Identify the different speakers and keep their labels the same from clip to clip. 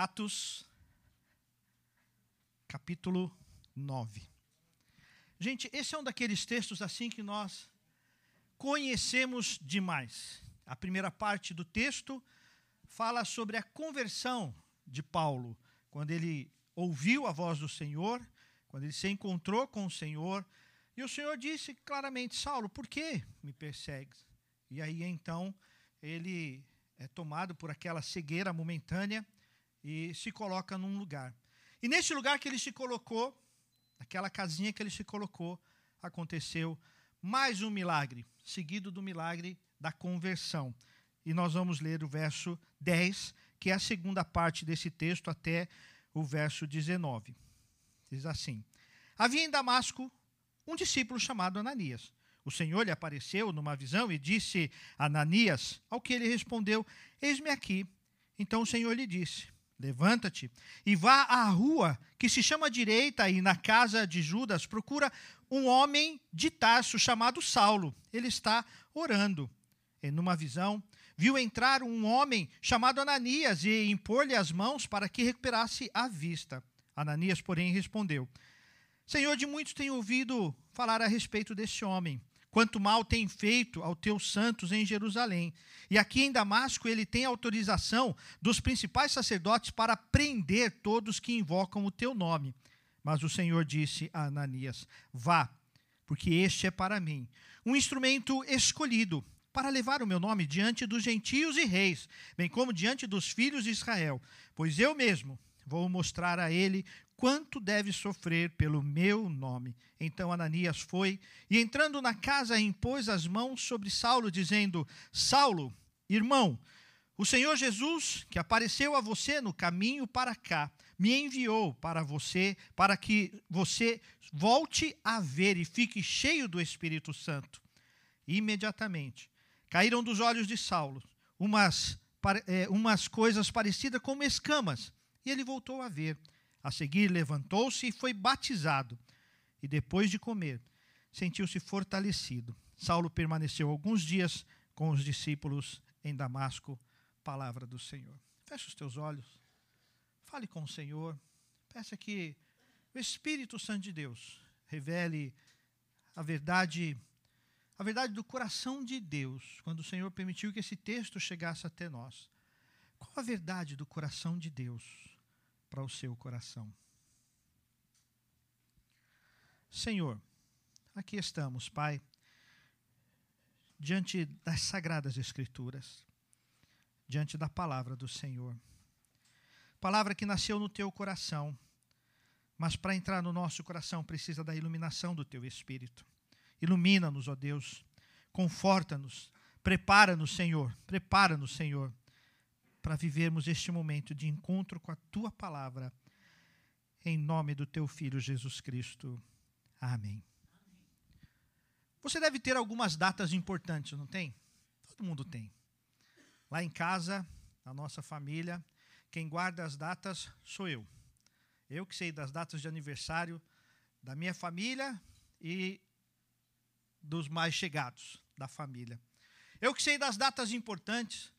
Speaker 1: Atos, capítulo 9. Gente, esse é um daqueles textos assim que nós conhecemos demais. A primeira parte do texto fala sobre a conversão de Paulo, quando ele ouviu a voz do Senhor, quando ele se encontrou com o Senhor, e o Senhor disse claramente: Saulo, por que me persegues? E aí então ele é tomado por aquela cegueira momentânea e se coloca num lugar. E nesse lugar que ele se colocou, naquela casinha que ele se colocou, aconteceu mais um milagre, seguido do milagre da conversão. E nós vamos ler o verso 10, que é a segunda parte desse texto, até o verso 19. Diz assim: Havia em Damasco um discípulo chamado Ananias. O Senhor lhe apareceu numa visão e disse: Ananias, ao que ele respondeu: Eis-me aqui. Então o Senhor lhe disse: Levanta-te e vá à rua que se chama direita e na casa de Judas procura um homem de Tarso chamado Saulo. Ele está orando. E numa visão, viu entrar um homem chamado Ananias e impor-lhe as mãos para que recuperasse a vista. Ananias, porém, respondeu: Senhor, de muitos tenho ouvido falar a respeito desse homem quanto mal tem feito aos teus santos em Jerusalém. E aqui em Damasco ele tem autorização dos principais sacerdotes para prender todos que invocam o teu nome. Mas o Senhor disse a Ananias: Vá, porque este é para mim um instrumento escolhido para levar o meu nome diante dos gentios e reis, bem como diante dos filhos de Israel, pois eu mesmo vou mostrar a ele quanto deve sofrer pelo meu nome. Então Ananias foi e, entrando na casa, impôs as mãos sobre Saulo, dizendo: Saulo, irmão, o Senhor Jesus, que apareceu a você no caminho para cá, me enviou para você, para que você volte a ver e fique cheio do Espírito Santo. imediatamente caíram dos olhos de Saulo umas, é, umas coisas parecidas como escamas, e ele voltou a ver. A seguir, levantou-se e foi batizado. E depois de comer, sentiu-se fortalecido. Saulo permaneceu alguns dias com os discípulos em Damasco. Palavra do Senhor. Feche os teus olhos. Fale com o Senhor. Peça que o Espírito Santo de Deus revele a verdade, a verdade do coração de Deus, quando o Senhor permitiu que esse texto chegasse até nós. Qual a verdade do coração de Deus? para o seu coração. Senhor, aqui estamos, Pai, diante das sagradas Escrituras, diante da palavra do Senhor. Palavra que nasceu no teu coração, mas para entrar no nosso coração precisa da iluminação do teu Espírito. Ilumina-nos, ó Deus, conforta-nos, prepara-nos, Senhor, prepara-nos, Senhor, para vivermos este momento de encontro com a tua palavra. Em nome do teu filho Jesus Cristo. Amém. Você deve ter algumas datas importantes, não tem? Todo mundo tem. Lá em casa, na nossa família, quem guarda as datas sou eu. Eu que sei das datas de aniversário da minha família e dos mais chegados da família. Eu que sei das datas importantes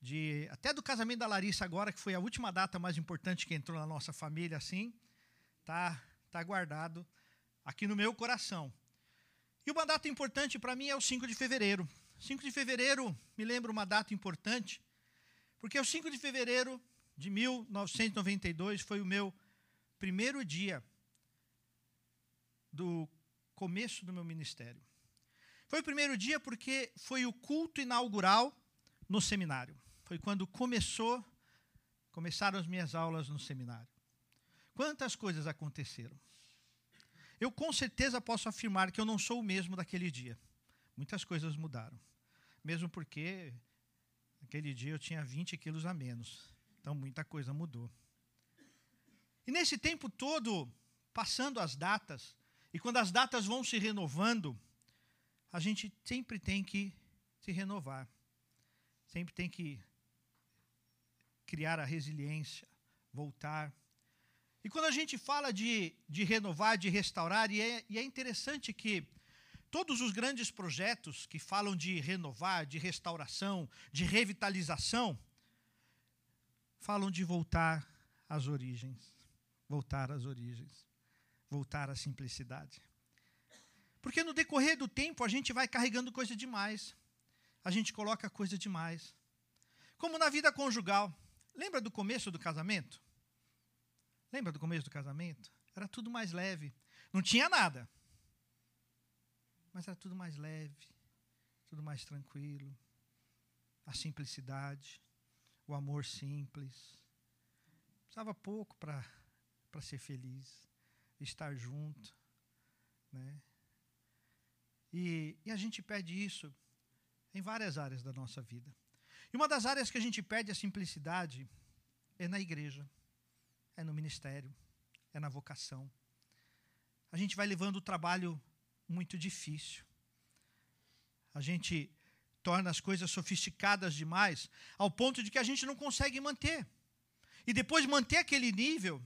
Speaker 1: de até do casamento da Larissa agora, que foi a última data mais importante que entrou na nossa família, assim, tá, tá guardado aqui no meu coração. E uma data importante para mim é o 5 de fevereiro. 5 de fevereiro me lembra uma data importante, porque o 5 de fevereiro de 1992 foi o meu primeiro dia do começo do meu ministério. Foi o primeiro dia porque foi o culto inaugural no seminário foi quando começou, começaram as minhas aulas no seminário. Quantas coisas aconteceram? Eu com certeza posso afirmar que eu não sou o mesmo daquele dia. Muitas coisas mudaram. Mesmo porque naquele dia eu tinha 20 quilos a menos. Então muita coisa mudou. E nesse tempo todo, passando as datas, e quando as datas vão se renovando, a gente sempre tem que se renovar. Sempre tem que criar a resiliência, voltar. E quando a gente fala de, de renovar, de restaurar, e é, e é interessante que todos os grandes projetos que falam de renovar, de restauração, de revitalização, falam de voltar às origens. Voltar às origens. Voltar à simplicidade. Porque no decorrer do tempo a gente vai carregando coisa demais. A gente coloca coisa demais. Como na vida conjugal. Lembra do começo do casamento? Lembra do começo do casamento? Era tudo mais leve. Não tinha nada. Mas era tudo mais leve, tudo mais tranquilo. A simplicidade, o amor simples. Precisava pouco para ser feliz, estar junto. Né? E, e a gente pede isso em várias áreas da nossa vida. E uma das áreas que a gente pede a simplicidade é na igreja, é no ministério, é na vocação. A gente vai levando o trabalho muito difícil. A gente torna as coisas sofisticadas demais, ao ponto de que a gente não consegue manter. E depois manter aquele nível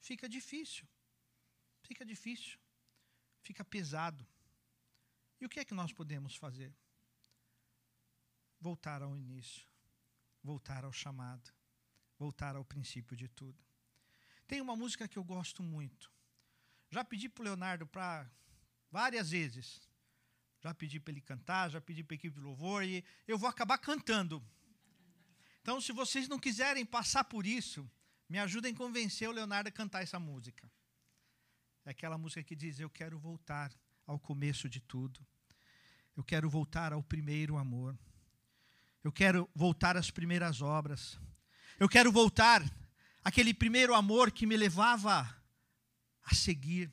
Speaker 1: fica difícil. Fica difícil. Fica pesado. E o que é que nós podemos fazer? Voltar ao início, voltar ao chamado, voltar ao princípio de tudo. Tem uma música que eu gosto muito. Já pedi para o Leonardo para várias vezes já pedi para ele cantar, já pedi para a equipe de louvor e eu vou acabar cantando. Então, se vocês não quiserem passar por isso, me ajudem a convencer o Leonardo a cantar essa música. É aquela música que diz: Eu quero voltar ao começo de tudo. Eu quero voltar ao primeiro amor. Eu quero voltar às primeiras obras. Eu quero voltar àquele primeiro amor que me levava a seguir,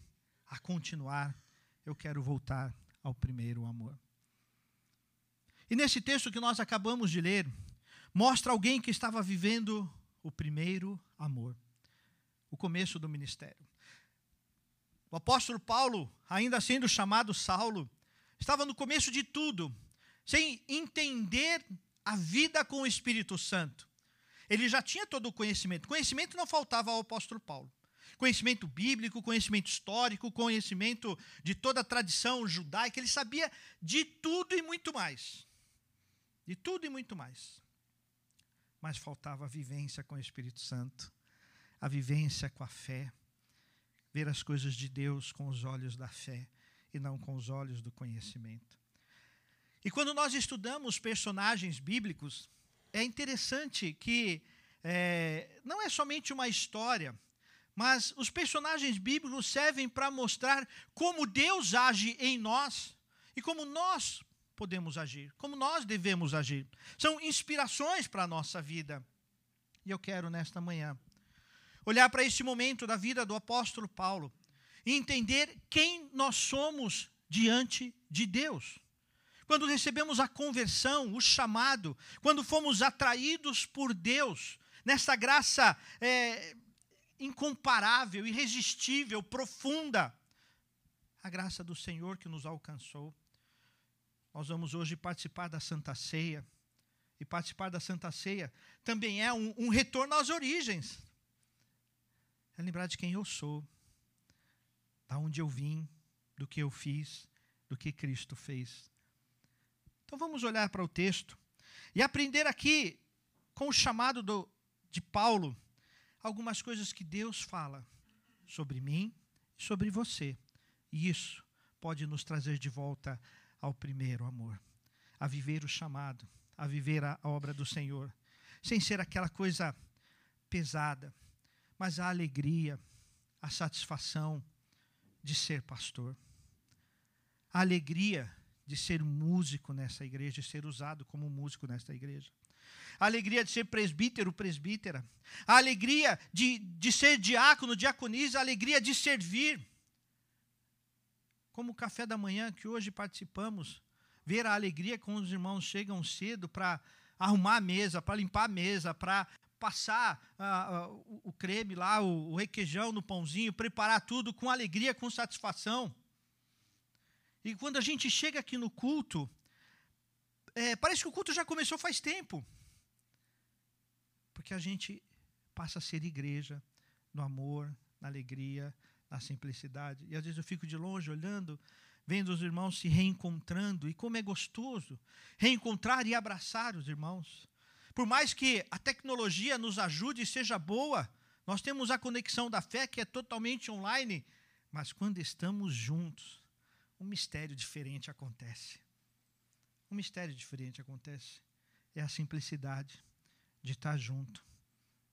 Speaker 1: a continuar. Eu quero voltar ao primeiro amor. E nesse texto que nós acabamos de ler, mostra alguém que estava vivendo o primeiro amor, o começo do ministério. O apóstolo Paulo, ainda sendo chamado Saulo, estava no começo de tudo, sem entender a vida com o Espírito Santo. Ele já tinha todo o conhecimento. Conhecimento não faltava ao apóstolo Paulo conhecimento bíblico, conhecimento histórico, conhecimento de toda a tradição judaica, ele sabia de tudo e muito mais. De tudo e muito mais. Mas faltava a vivência com o Espírito Santo, a vivência com a fé, ver as coisas de Deus com os olhos da fé e não com os olhos do conhecimento. E quando nós estudamos personagens bíblicos, é interessante que é, não é somente uma história, mas os personagens bíblicos servem para mostrar como Deus age em nós e como nós podemos agir, como nós devemos agir. São inspirações para a nossa vida. E eu quero, nesta manhã, olhar para este momento da vida do apóstolo Paulo e entender quem nós somos diante de Deus. Quando recebemos a conversão, o chamado, quando fomos atraídos por Deus, nessa graça é, incomparável, irresistível, profunda. A graça do Senhor que nos alcançou. Nós vamos hoje participar da Santa Ceia. E participar da Santa Ceia também é um, um retorno às origens. É lembrar de quem eu sou, da onde eu vim, do que eu fiz, do que Cristo fez. Então vamos olhar para o texto e aprender aqui com o chamado do, de Paulo algumas coisas que Deus fala sobre mim e sobre você. E isso pode nos trazer de volta ao primeiro amor, a viver o chamado, a viver a obra do Senhor, sem ser aquela coisa pesada, mas a alegria, a satisfação de ser pastor, a alegria de ser músico nessa igreja, de ser usado como músico nesta igreja a alegria de ser presbítero, presbítera, a alegria de, de ser diácono, diaconisa, a alegria de servir. Como o café da manhã que hoje participamos, ver a alegria quando os irmãos chegam cedo para arrumar a mesa, para limpar a mesa, para passar uh, uh, o creme lá, o, o requeijão no pãozinho, preparar tudo com alegria, com satisfação. E quando a gente chega aqui no culto, é, parece que o culto já começou faz tempo. Porque a gente passa a ser igreja no amor, na alegria, na simplicidade. E às vezes eu fico de longe olhando, vendo os irmãos se reencontrando, e como é gostoso reencontrar e abraçar os irmãos. Por mais que a tecnologia nos ajude e seja boa, nós temos a conexão da fé que é totalmente online, mas quando estamos juntos, um mistério diferente acontece. Um mistério diferente acontece. É a simplicidade de estar junto,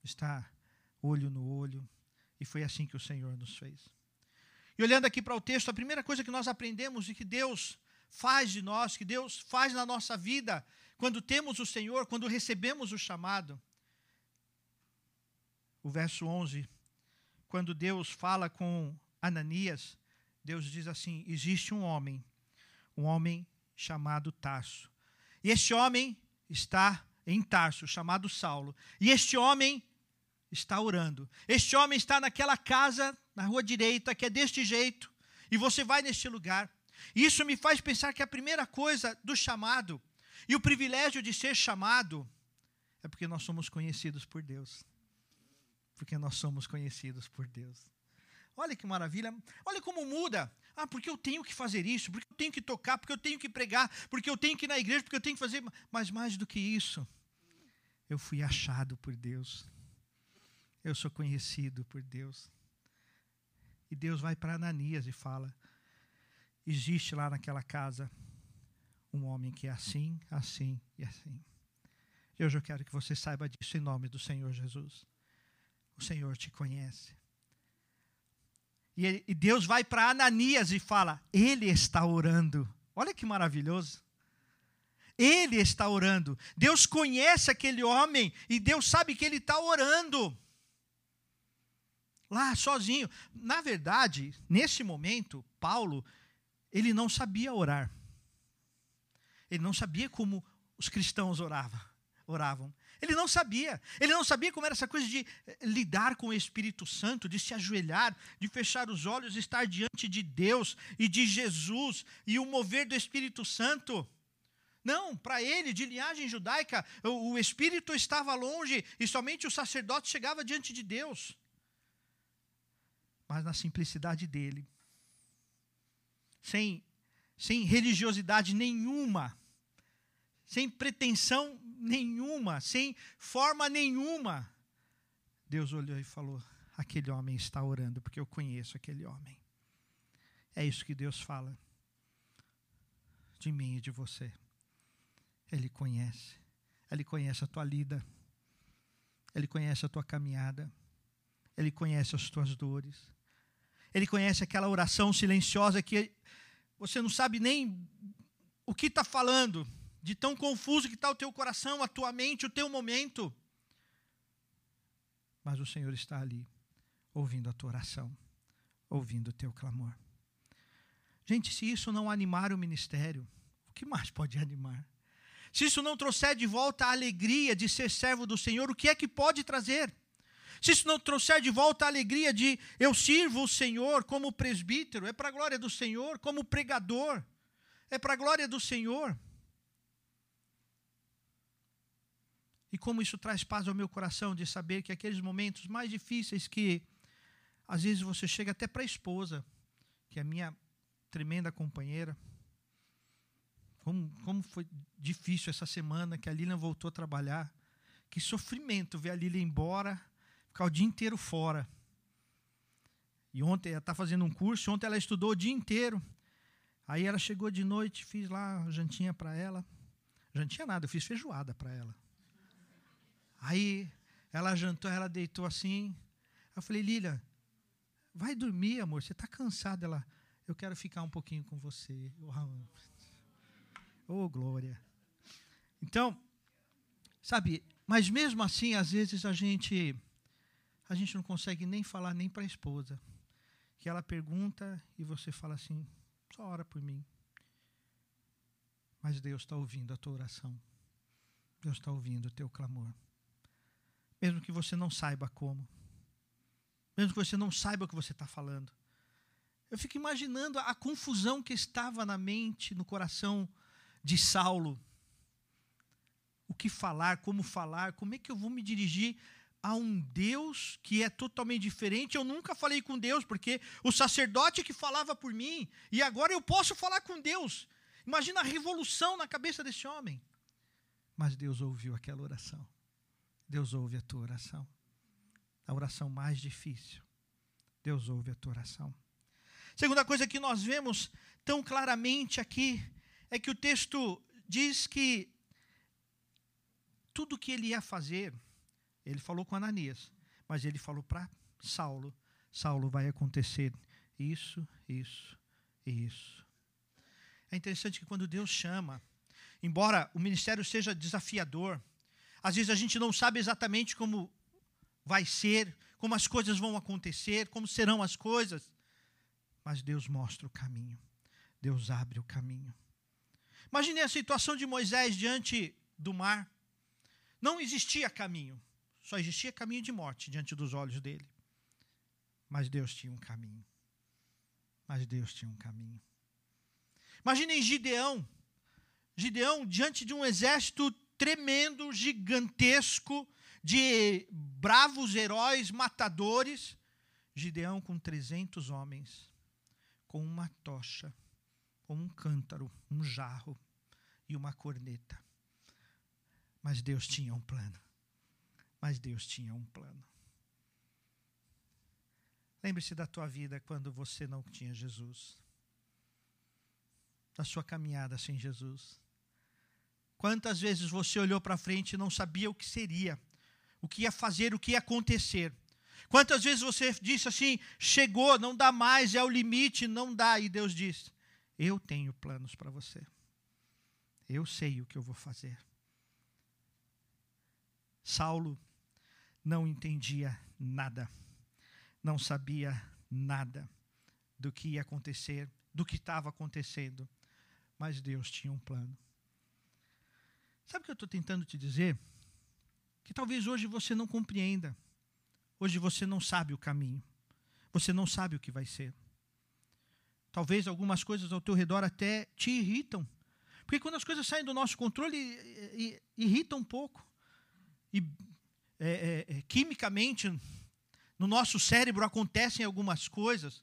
Speaker 1: estar olho no olho. E foi assim que o Senhor nos fez. E olhando aqui para o texto, a primeira coisa que nós aprendemos e que Deus faz de nós, que Deus faz na nossa vida, quando temos o Senhor, quando recebemos o chamado. O verso 11, quando Deus fala com Ananias, Deus diz assim: existe um homem, um homem chamado Tarso. E este homem está em Tarso, chamado Saulo. E este homem está orando. Este homem está naquela casa, na rua direita, que é deste jeito, e você vai neste lugar. Isso me faz pensar que a primeira coisa do chamado e o privilégio de ser chamado é porque nós somos conhecidos por Deus. Porque nós somos conhecidos por Deus. Olha que maravilha. Olha como muda. Ah, porque eu tenho que fazer isso, porque eu tenho que tocar, porque eu tenho que pregar, porque eu tenho que ir na igreja, porque eu tenho que fazer. Mas mais do que isso, eu fui achado por Deus. Eu sou conhecido por Deus. E Deus vai para Ananias e fala: existe lá naquela casa um homem que é assim, assim e assim. Hoje eu quero que você saiba disso em nome do Senhor Jesus. O Senhor te conhece. E, Deus vai para Ananias e fala: Ele está orando. Olha que maravilhoso. Ele está orando. Deus conhece aquele homem e Deus sabe que ele está orando. Lá sozinho. Na verdade, nesse momento, Paulo, ele não sabia orar. Ele não sabia como os cristãos oravam. oravam. Ele não sabia. Ele não sabia como era essa coisa de eh, lidar com o Espírito Santo, de se ajoelhar, de fechar os olhos, estar diante de Deus e de Jesus e o mover do Espírito Santo. Não, para ele, de linhagem judaica, o, o Espírito estava longe e somente o sacerdote chegava diante de Deus. Mas na simplicidade dele, sem, sem religiosidade nenhuma, sem pretensão nenhuma, sem forma nenhuma. Deus olhou e falou: aquele homem está orando, porque eu conheço aquele homem. É isso que Deus fala de mim e de você. Ele conhece. Ele conhece a tua lida. Ele conhece a tua caminhada. Ele conhece as tuas dores. Ele conhece aquela oração silenciosa que você não sabe nem o que está falando de tão confuso que está o teu coração, a tua mente, o teu momento. Mas o Senhor está ali, ouvindo a tua oração, ouvindo o teu clamor. Gente, se isso não animar o ministério, o que mais pode animar? Se isso não trouxer de volta a alegria de ser servo do Senhor, o que é que pode trazer? Se isso não trouxer de volta a alegria de eu sirvo o Senhor como presbítero, é para a glória do Senhor, como pregador, é para a glória do Senhor. E como isso traz paz ao meu coração de saber que aqueles momentos mais difíceis que às vezes você chega até para a esposa, que é a minha tremenda companheira. Como, como foi difícil essa semana que a Lilian voltou a trabalhar. Que sofrimento ver a Lilian embora, ficar o dia inteiro fora. E ontem ela está fazendo um curso, ontem ela estudou o dia inteiro. Aí ela chegou de noite, fiz lá jantinha para ela. Jantinha nada, eu fiz feijoada para ela. Aí ela jantou, ela deitou assim. Eu falei, Lília, vai dormir, amor, você está cansada. Ela, eu quero ficar um pouquinho com você. Oh, glória. Então, sabe, mas mesmo assim, às vezes a gente a gente não consegue nem falar nem para a esposa. Que ela pergunta e você fala assim, só ora por mim. Mas Deus está ouvindo a tua oração. Deus está ouvindo o teu clamor mesmo que você não saiba como, mesmo que você não saiba o que você está falando. Eu fico imaginando a confusão que estava na mente, no coração de Saulo. O que falar, como falar, como é que eu vou me dirigir a um Deus que é totalmente diferente? Eu nunca falei com Deus, porque o sacerdote que falava por mim, e agora eu posso falar com Deus. Imagina a revolução na cabeça desse homem. Mas Deus ouviu aquela oração. Deus ouve a tua oração. A oração mais difícil. Deus ouve a tua oração. Segunda coisa que nós vemos tão claramente aqui é que o texto diz que tudo que ele ia fazer, ele falou com Ananias, mas ele falou para Saulo: Saulo, vai acontecer isso, isso e isso. É interessante que quando Deus chama, embora o ministério seja desafiador, às vezes a gente não sabe exatamente como vai ser, como as coisas vão acontecer, como serão as coisas, mas Deus mostra o caminho, Deus abre o caminho. Imagine a situação de Moisés diante do mar. Não existia caminho, só existia caminho de morte diante dos olhos dele. Mas Deus tinha um caminho. Mas Deus tinha um caminho. Imaginem Gideão. Gideão diante de um exército tremendo, gigantesco, de bravos heróis, matadores. Gideão com 300 homens, com uma tocha, com um cântaro, um jarro e uma corneta. Mas Deus tinha um plano. Mas Deus tinha um plano. Lembre-se da tua vida quando você não tinha Jesus. Da sua caminhada sem Jesus. Quantas vezes você olhou para frente e não sabia o que seria, o que ia fazer, o que ia acontecer. Quantas vezes você disse assim: chegou, não dá mais, é o limite, não dá. E Deus disse: Eu tenho planos para você. Eu sei o que eu vou fazer. Saulo não entendia nada não sabia nada do que ia acontecer, do que estava acontecendo, mas Deus tinha um plano. Sabe o que eu estou tentando te dizer? Que talvez hoje você não compreenda, hoje você não sabe o caminho, você não sabe o que vai ser. Talvez algumas coisas ao teu redor até te irritam, porque quando as coisas saem do nosso controle, irritam um pouco. E é, é, é quimicamente no nosso cérebro acontecem algumas coisas.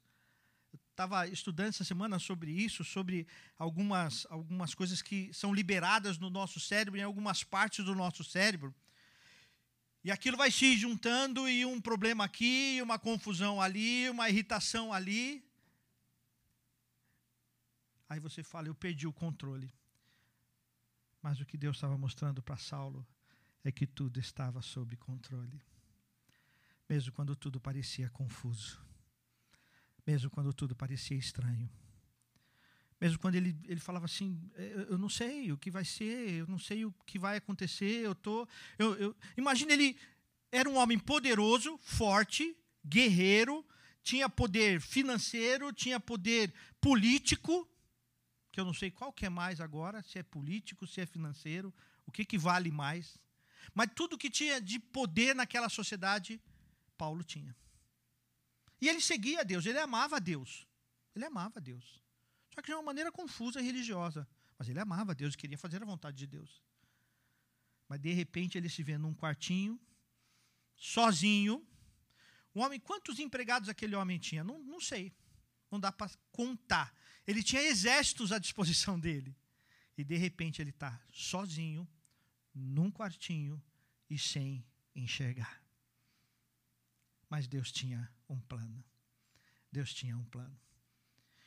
Speaker 1: Estava estudando essa semana sobre isso, sobre algumas, algumas coisas que são liberadas no nosso cérebro, em algumas partes do nosso cérebro. E aquilo vai se juntando e um problema aqui, uma confusão ali, uma irritação ali. Aí você fala, eu perdi o controle. Mas o que Deus estava mostrando para Saulo é que tudo estava sob controle mesmo quando tudo parecia confuso, mesmo quando tudo parecia estranho. Mesmo quando ele, ele falava assim, eu, eu não sei o que vai ser, eu não sei o que vai acontecer, eu tô, eu, eu imagina ele era um homem poderoso, forte, guerreiro, tinha poder financeiro, tinha poder político, que eu não sei qual que é mais agora, se é político, se é financeiro, o que, que vale mais. Mas tudo que tinha de poder naquela sociedade, Paulo tinha. E ele seguia a Deus, ele amava a Deus. Ele amava a Deus. Só que de uma maneira confusa e religiosa. Mas ele amava a Deus e queria fazer a vontade de Deus. Mas de repente ele se vê num quartinho, sozinho. Um homem, quantos empregados aquele homem tinha? Não, não sei. Não dá para contar. Ele tinha exércitos à disposição dele. E de repente ele está sozinho, num quartinho e sem enxergar. Mas Deus tinha um plano. Deus tinha um plano.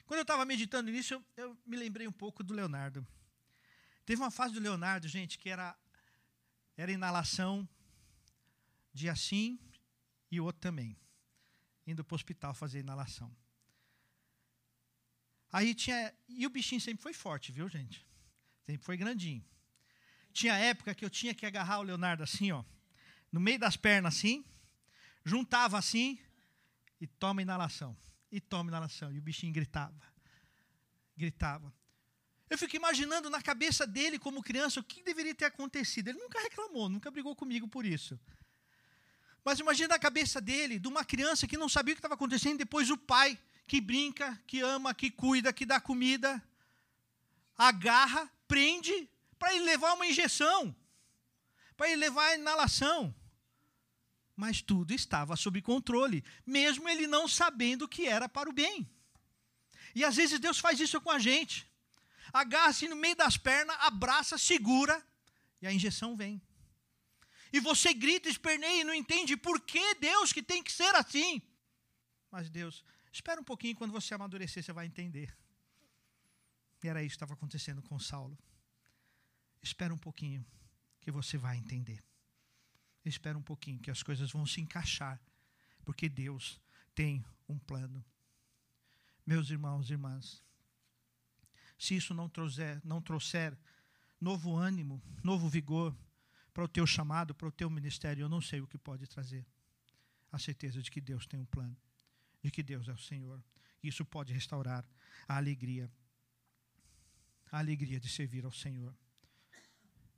Speaker 1: Quando eu estava meditando nisso, eu, eu, me lembrei um pouco do Leonardo. Teve uma fase do Leonardo, gente, que era, era inalação de assim e outro também. Indo para o hospital fazer inalação. Aí tinha. E o bichinho sempre foi forte, viu, gente? Sempre foi grandinho. Tinha época que eu tinha que agarrar o Leonardo assim, ó, no meio das pernas assim, juntava assim e toma inalação. E toma inalação. E o bichinho gritava. Gritava. Eu fico imaginando na cabeça dele, como criança, o que deveria ter acontecido. Ele nunca reclamou, nunca brigou comigo por isso. Mas imagina na cabeça dele, de uma criança que não sabia o que estava acontecendo, depois o pai que brinca, que ama, que cuida, que dá comida, agarra, prende para ele levar uma injeção, para ele levar a inalação mas tudo estava sob controle, mesmo ele não sabendo que era para o bem. E às vezes Deus faz isso com a gente. Agarra-se no meio das pernas, abraça, segura E a injeção vem. E você grita, esperneia e não entende por que Deus que tem que ser assim. Mas Deus, espera um pouquinho, quando você amadurecer, você vai entender. E era isso que estava acontecendo com Saulo. Espera um pouquinho, que você vai entender. Espera um pouquinho, que as coisas vão se encaixar, porque Deus tem um plano. Meus irmãos e irmãs, se isso não trouxer, não trouxer novo ânimo, novo vigor para o teu chamado, para o teu ministério, eu não sei o que pode trazer. A certeza de que Deus tem um plano, de que Deus é o Senhor. Isso pode restaurar a alegria, a alegria de servir ao Senhor.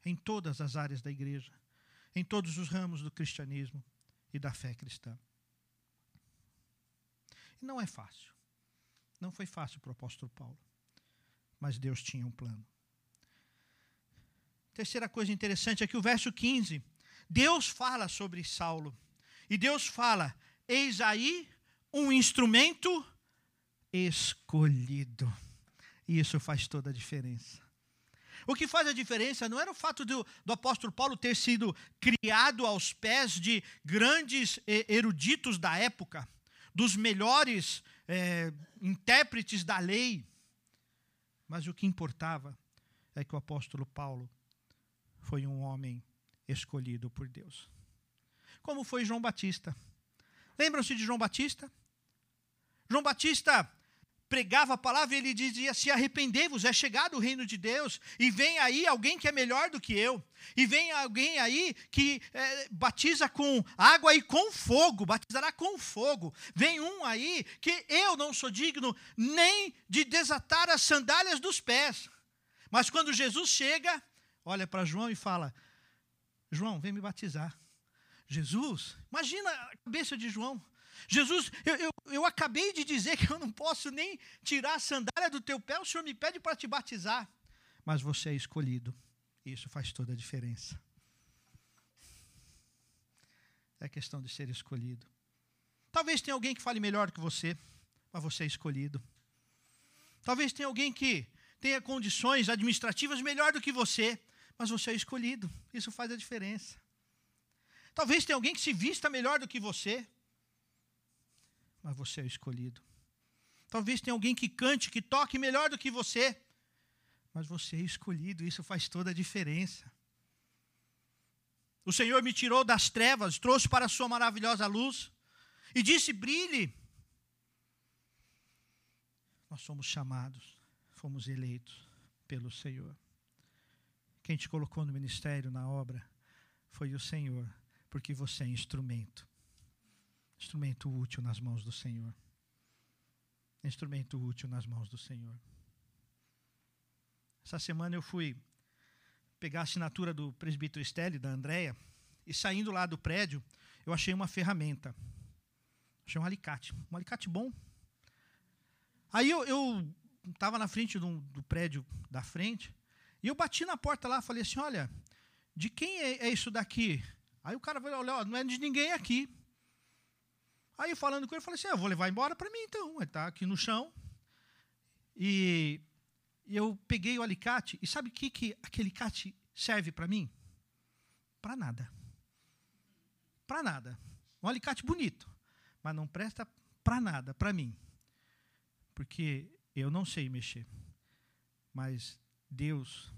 Speaker 1: Em todas as áreas da igreja, em todos os ramos do cristianismo e da fé cristã. E não é fácil. Não foi fácil para o apóstolo Paulo mas Deus tinha um plano. Terceira coisa interessante é que o verso 15, Deus fala sobre Saulo. E Deus fala: Eis aí um instrumento escolhido. E isso faz toda a diferença. O que faz a diferença não era o fato do, do, apóstolo Paulo ter sido criado aos pés de grandes eruditos da época, dos melhores é, intérpretes da lei. Mas o que importava é que o apóstolo Paulo foi um homem escolhido por Deus. Como foi João Batista? Lembram-se de João Batista? João Batista pregava a palavra ele dizia: Se arrependei-vos, é chegado o reino de Deus, e vem aí alguém que é melhor do que eu, e vem alguém aí que é, batiza com água e com fogo, batizará com fogo. Vem um aí que eu não sou digno nem de desatar as sandálias dos pés. Mas quando Jesus chega, olha para João e fala: João, vem me batizar. Jesus, imagina a cabeça de João. Jesus, eu, eu, eu acabei de dizer que eu não posso nem tirar a sandália do teu pé, o Senhor me pede para te batizar. Mas você é escolhido. Isso faz toda a diferença. É questão de ser escolhido. Talvez tenha alguém que fale melhor que você, mas você é escolhido. Talvez tenha alguém que tenha condições administrativas melhor do que você, mas você é escolhido. Isso faz a diferença. Talvez tenha alguém que se vista melhor do que você, mas você é o escolhido. Talvez tenha alguém que cante, que toque melhor do que você, mas você é escolhido, isso faz toda a diferença. O Senhor me tirou das trevas, trouxe para a sua maravilhosa luz e disse: brilhe. Nós somos chamados, fomos eleitos pelo Senhor. Quem te colocou no ministério, na obra, foi o Senhor, porque você é instrumento Instrumento útil nas mãos do Senhor. Instrumento útil nas mãos do Senhor. Essa semana eu fui pegar a assinatura do presbítero Estelle, da Andréia, e saindo lá do prédio, eu achei uma ferramenta. Achei um alicate. Um alicate bom. Aí eu estava na frente do, do, prédio da frente, e eu bati na porta lá, falei assim, olha, de quem é, é isso daqui? Aí o cara falou, olha, não é de ninguém aqui. Aí falando com ele, eu falei assim: ah, eu vou levar embora para mim então. Ele está aqui no chão. E, e eu peguei o alicate. E sabe o que, que aquele alicate serve para mim? Para nada. Para nada. Um alicate bonito. Mas não presta para nada, para mim. Porque eu não sei mexer. Mas Deus,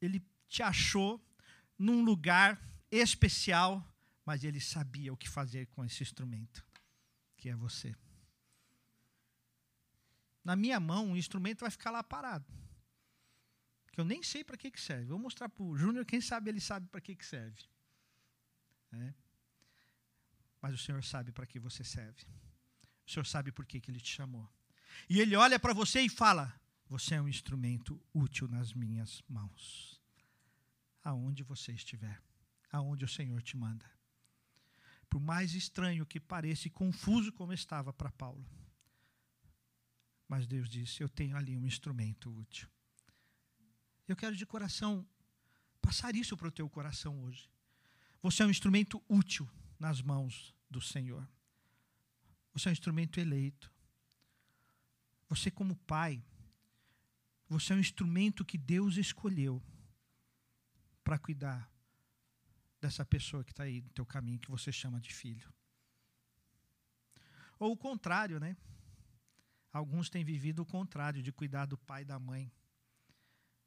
Speaker 1: Ele te achou num lugar especial mas ele sabia o que fazer com esse instrumento, que é você. Na minha mão, o instrumento vai ficar lá parado. Que eu nem sei para que, que serve. Vou mostrar para o Júnior, quem sabe ele sabe para que, que serve. É. Mas o Senhor sabe para que você serve. O Senhor sabe por que, que Ele te chamou. E Ele olha para você e fala: Você é um instrumento útil nas minhas mãos. Aonde você estiver, aonde o Senhor te manda por mais estranho que pareça e confuso como estava para Paulo. Mas Deus disse: Eu tenho ali um instrumento útil. Eu quero de coração passar isso para o teu coração hoje. Você é um instrumento útil nas mãos do Senhor. Você é um instrumento eleito. Você, como pai, você é um instrumento que Deus escolheu para cuidar dessa pessoa que está aí no teu caminho, que você chama de filho. Ou o contrário, né? Alguns têm vivido o contrário, de cuidar do pai e da mãe.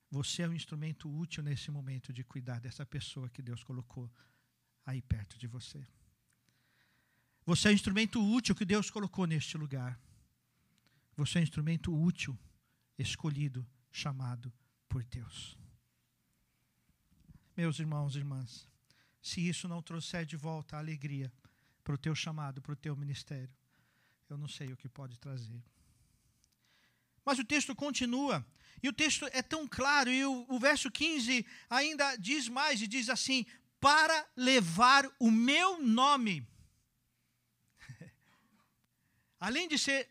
Speaker 1: Você é um instrumento útil nesse momento de cuidar dessa pessoa que Deus colocou aí perto de você. Você é um instrumento útil que Deus colocou neste lugar. Você é um instrumento útil, escolhido, chamado por Deus. Meus irmãos e irmãs, se isso não trouxer de volta a alegria para o teu chamado, para o teu ministério, eu não sei o que pode trazer. Mas o texto continua, e o texto é tão claro, e o, o verso 15 ainda diz mais, e diz assim: para levar o meu nome. Além de ser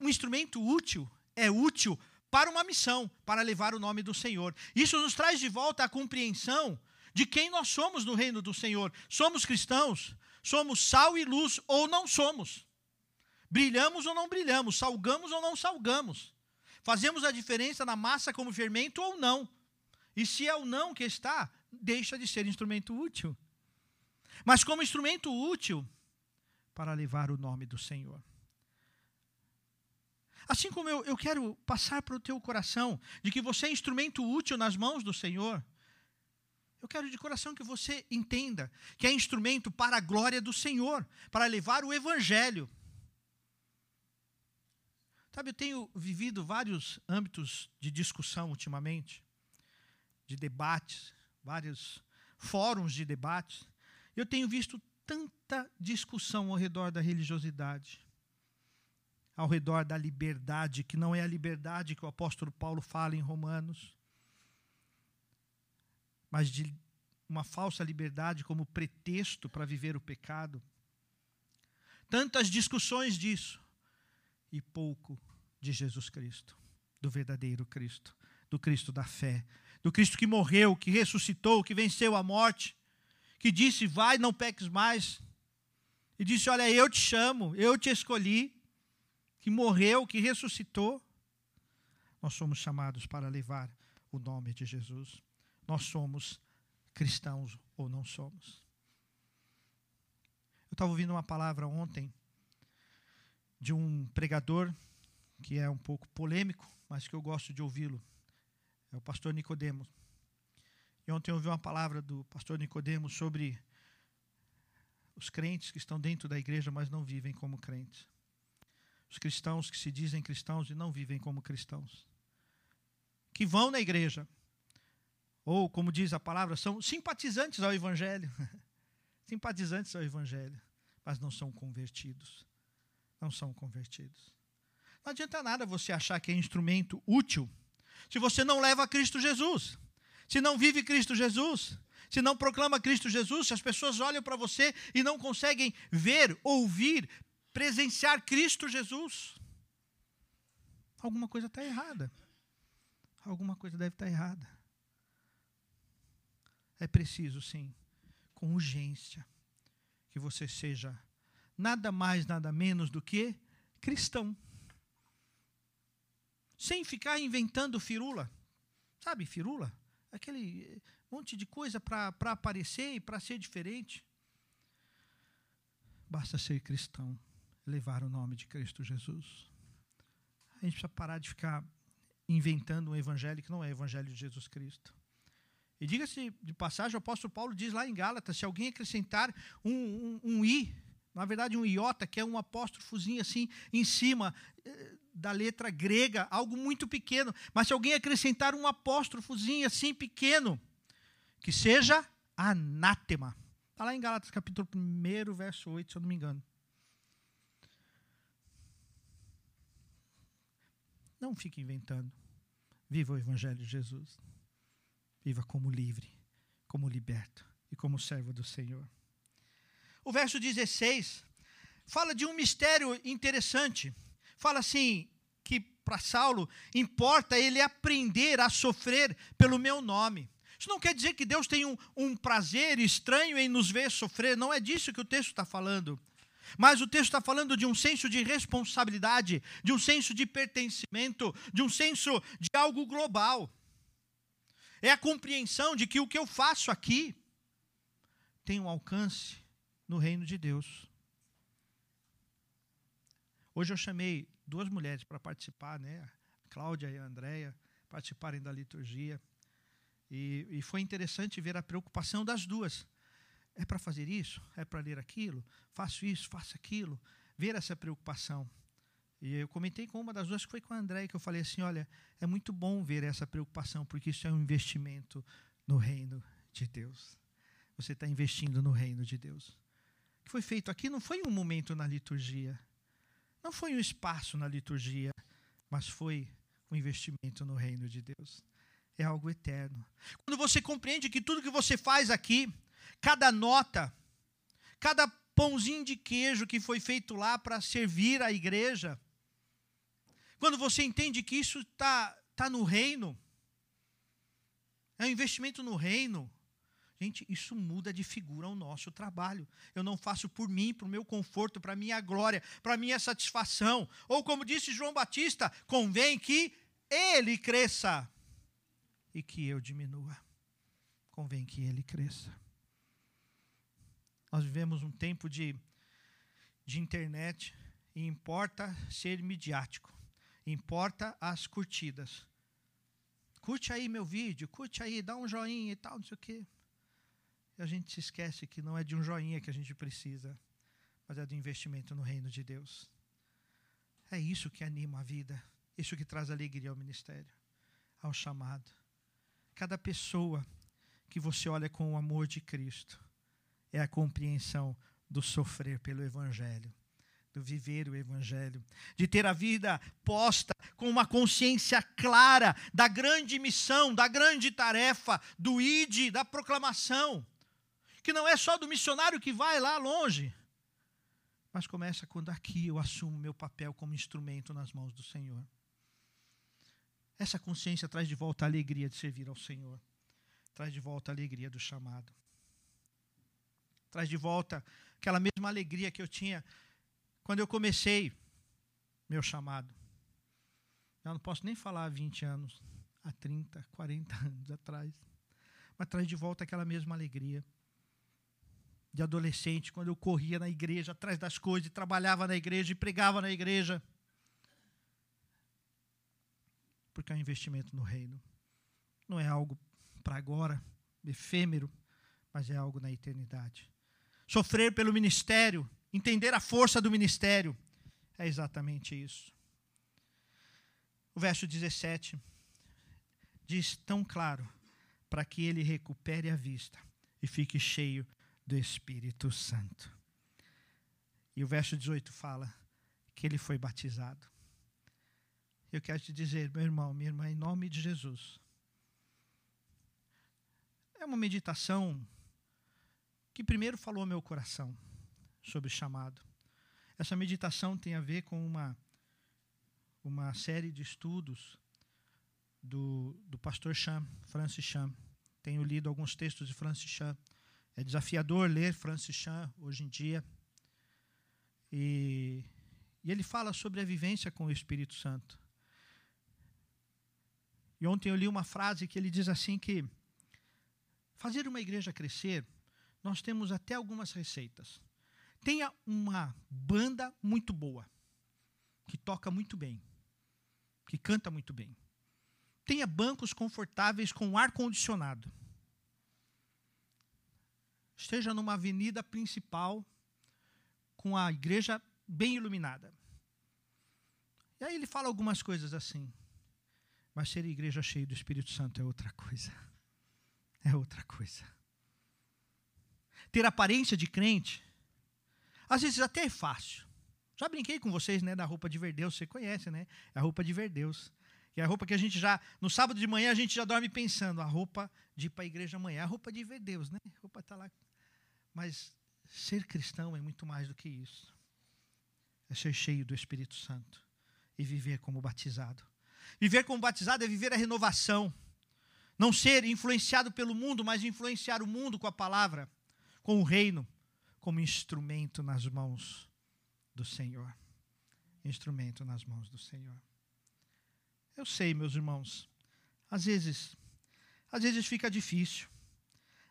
Speaker 1: um instrumento útil, é útil para uma missão, para levar o nome do Senhor. Isso nos traz de volta a compreensão de quem nós somos no reino do Senhor. Somos cristãos, somos sal e luz ou não somos. Brilhamos ou não brilhamos, salgamos ou não salgamos. Fazemos a diferença na massa como fermento ou não. E se é o não que está, deixa de ser instrumento útil. Mas como instrumento útil para levar o nome do Senhor. Assim como eu, eu quero passar para o teu coração de que você é instrumento útil nas mãos do Senhor, eu quero de coração que você entenda que é instrumento para a glória do Senhor, para levar o Evangelho. Sabe, eu tenho vivido vários âmbitos de discussão ultimamente, de debates, vários fóruns de debates. Eu tenho visto tanta discussão ao redor da religiosidade, ao redor da liberdade, que não é a liberdade que o apóstolo Paulo fala em Romanos, mas de uma falsa liberdade como pretexto para viver o pecado. Tantas discussões disso e pouco de Jesus Cristo, do verdadeiro Cristo, do Cristo da fé, do Cristo que morreu, que ressuscitou, que venceu a morte, que disse: Vai, não peques mais. E disse: Olha, eu te chamo, eu te escolhi, que morreu, que ressuscitou. Nós somos chamados para levar o nome de Jesus. Nós somos cristãos ou não somos. Eu estava ouvindo uma palavra ontem de um pregador que é um pouco polêmico, mas que eu gosto de ouvi-lo. É o pastor Nicodemos. E ontem eu ouvi uma palavra do pastor Nicodemos sobre os crentes que estão dentro da igreja, mas não vivem como crentes. Os cristãos que se dizem cristãos e não vivem como cristãos. Que vão na igreja, ou como diz a palavra, são simpatizantes ao evangelho. simpatizantes ao evangelho, mas não são convertidos não são convertidos. Não adianta nada você achar que é instrumento útil se você não leva a Cristo Jesus, se não vive Cristo Jesus, se não proclama Cristo Jesus, se as pessoas olham para você e não conseguem ver, ouvir, presenciar Cristo Jesus. Alguma coisa está errada. Alguma coisa deve estar errada. É preciso, sim, com urgência, que você seja nada mais, nada menos do que cristão. Sem ficar inventando firula. Sabe, firula? Aquele monte de coisa para aparecer e para ser diferente. Basta ser cristão, levar o nome de Cristo Jesus. A gente precisa parar de ficar inventando um evangelho que não é o evangelho de Jesus Cristo. E diga-se de passagem, o apóstolo Paulo diz lá em Gálatas: se alguém acrescentar um, um, um i na verdade, um iota, que é um apóstrofozinho assim em cima eh, da letra grega, algo muito pequeno. Mas se alguém acrescentar um apóstrofozinho assim pequeno, que seja anátema. Está lá em Gálatas capítulo 1, verso 8, se eu não me engano. Não fique inventando. Viva o Evangelho de Jesus. Viva como livre, como liberto e como servo do Senhor. O verso 16 fala de um mistério interessante. Fala assim: que para Saulo importa ele aprender a sofrer pelo meu nome. Isso não quer dizer que Deus tem um, um prazer estranho em nos ver sofrer, não é disso que o texto está falando. Mas o texto está falando de um senso de responsabilidade, de um senso de pertencimento, de um senso de algo global. É a compreensão de que o que eu faço aqui tem um alcance no reino de Deus. Hoje eu chamei duas mulheres para participar, né? A Cláudia e a Andréia, participarem da liturgia. E, e foi interessante ver a preocupação das duas. É para fazer isso? É para ler aquilo? Faço isso, faço aquilo? Ver essa preocupação. E eu comentei com uma das duas, que foi com a André, que eu falei assim: olha, é muito bom ver essa preocupação, porque isso é um investimento no reino de Deus. Você está investindo no reino de Deus. O que foi feito aqui não foi um momento na liturgia, não foi um espaço na liturgia, mas foi um investimento no reino de Deus. É algo eterno. Quando você compreende que tudo que você faz aqui, cada nota, cada pãozinho de queijo que foi feito lá para servir a igreja, quando você entende que isso está tá no reino, é um investimento no reino, Gente, isso muda de figura o nosso trabalho. Eu não faço por mim, para o meu conforto, para a minha glória, para a minha satisfação. Ou como disse João Batista, convém que ele cresça e que eu diminua. Convém que ele cresça. Nós vivemos um tempo de, de internet e importa ser midiático, importa as curtidas. Curte aí meu vídeo, curte aí, dá um joinha e tal, não sei o quê. E a gente se esquece que não é de um joinha que a gente precisa, mas é do investimento no reino de Deus. É isso que anima a vida, isso que traz alegria ao ministério, ao chamado. Cada pessoa que você olha com o amor de Cristo é a compreensão do sofrer pelo Evangelho do viver o Evangelho, de ter a vida posta com uma consciência clara da grande missão, da grande tarefa, do ide, da proclamação que não é só do missionário que vai lá longe, mas começa quando aqui eu assumo meu papel como instrumento nas mãos do Senhor. Essa consciência traz de volta a alegria de servir ao Senhor, traz de volta a alegria do chamado, traz de volta aquela mesma alegria que eu tinha quando eu comecei meu chamado. Eu não posso nem falar há 20 anos, há 30, 40 anos atrás, mas traz de volta aquela mesma alegria de adolescente, quando eu corria na igreja, atrás das coisas, e trabalhava na igreja e pregava na igreja. Porque é um investimento no reino. Não é algo para agora, efêmero, mas é algo na eternidade. Sofrer pelo ministério, entender a força do ministério, é exatamente isso. O verso 17 diz tão claro: para que ele recupere a vista e fique cheio do Espírito Santo. E o verso 18 fala que ele foi batizado. Eu quero te dizer, meu irmão, minha irmã, em nome de Jesus. É uma meditação que primeiro falou ao meu coração sobre chamado. Essa meditação tem a ver com uma, uma série de estudos do, do pastor Cham, Francis Cham. Tenho lido alguns textos de Francis Cham é desafiador ler Francis Chan hoje em dia. E, e ele fala sobre a vivência com o Espírito Santo. E ontem eu li uma frase que ele diz assim que fazer uma igreja crescer, nós temos até algumas receitas. Tenha uma banda muito boa, que toca muito bem, que canta muito bem. Tenha bancos confortáveis com ar condicionado esteja numa avenida principal com a igreja bem iluminada. E aí ele fala algumas coisas assim. Mas ser igreja cheia do Espírito Santo é outra coisa. É outra coisa. Ter aparência de crente, às vezes até é fácil. Já brinquei com vocês, né, da roupa de Verdeus, você conhece, né? É a roupa de Verdeus. Que é a roupa que a gente já, no sábado de manhã, a gente já dorme pensando, a roupa de ir para a igreja amanhã, é a roupa de ver Deus, né? A roupa está lá. Mas ser cristão é muito mais do que isso. É ser cheio do Espírito Santo e viver como batizado. Viver como batizado é viver a renovação. Não ser influenciado pelo mundo, mas influenciar o mundo com a palavra, com o reino, como instrumento nas mãos do Senhor. Instrumento nas mãos do Senhor. Eu sei, meus irmãos, às vezes, Às vezes fica difícil.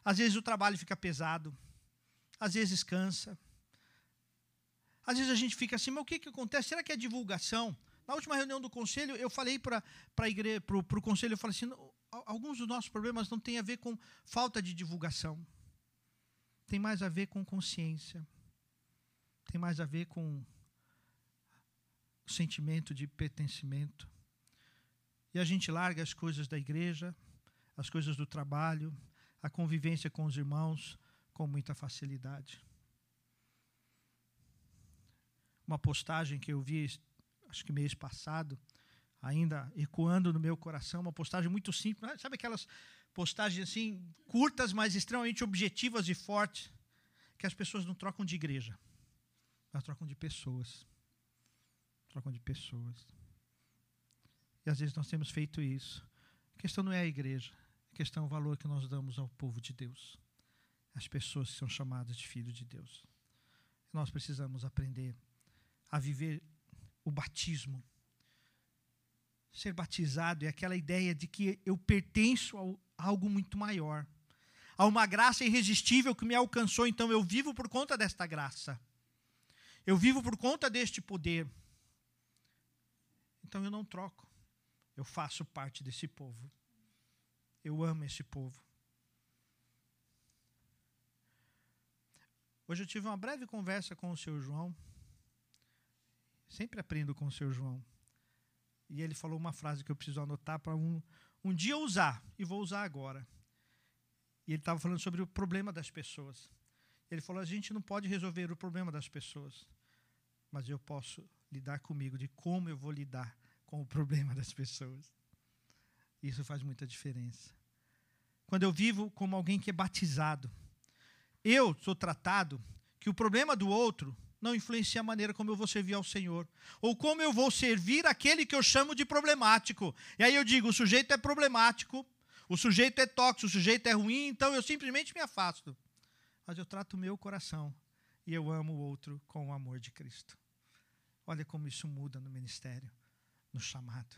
Speaker 1: Às vezes o trabalho fica pesado. Às vezes cansa. Às vezes a gente fica assim, mas o que, que acontece? Será que é divulgação? Na última reunião do conselho, eu falei para o conselho, eu falei assim, alguns dos nossos problemas não têm a ver com falta de divulgação. Tem mais a ver com consciência. Tem mais a ver com o sentimento de pertencimento. E a gente larga as coisas da igreja, as coisas do trabalho, a convivência com os irmãos com muita facilidade. Uma postagem que eu vi, acho que mês passado, ainda ecoando no meu coração, uma postagem muito simples, sabe aquelas postagens assim, curtas, mas extremamente objetivas e fortes, que as pessoas não trocam de igreja, elas trocam de pessoas. Trocam de pessoas. E às vezes nós temos feito isso. A questão não é a igreja, a questão é o valor que nós damos ao povo de Deus, as pessoas que são chamadas de filhos de Deus. Nós precisamos aprender a viver o batismo ser batizado é aquela ideia de que eu pertenço algo muito maior, a uma graça irresistível que me alcançou, então eu vivo por conta desta graça. Eu vivo por conta deste poder. Então eu não troco. Eu faço parte desse povo. Eu amo esse povo. Hoje eu tive uma breve conversa com o seu João. Sempre aprendo com o seu João. E ele falou uma frase que eu preciso anotar para um, um dia usar, e vou usar agora. E ele estava falando sobre o problema das pessoas. Ele falou: a gente não pode resolver o problema das pessoas, mas eu posso lidar comigo, de como eu vou lidar com o problema das pessoas. Isso faz muita diferença. Quando eu vivo como alguém que é batizado, eu sou tratado que o problema do outro não influencia a maneira como eu vou servir ao Senhor. Ou como eu vou servir aquele que eu chamo de problemático. E aí eu digo: o sujeito é problemático, o sujeito é tóxico, o sujeito é ruim, então eu simplesmente me afasto. Mas eu trato o meu coração e eu amo o outro com o amor de Cristo. Olha como isso muda no ministério, no chamado.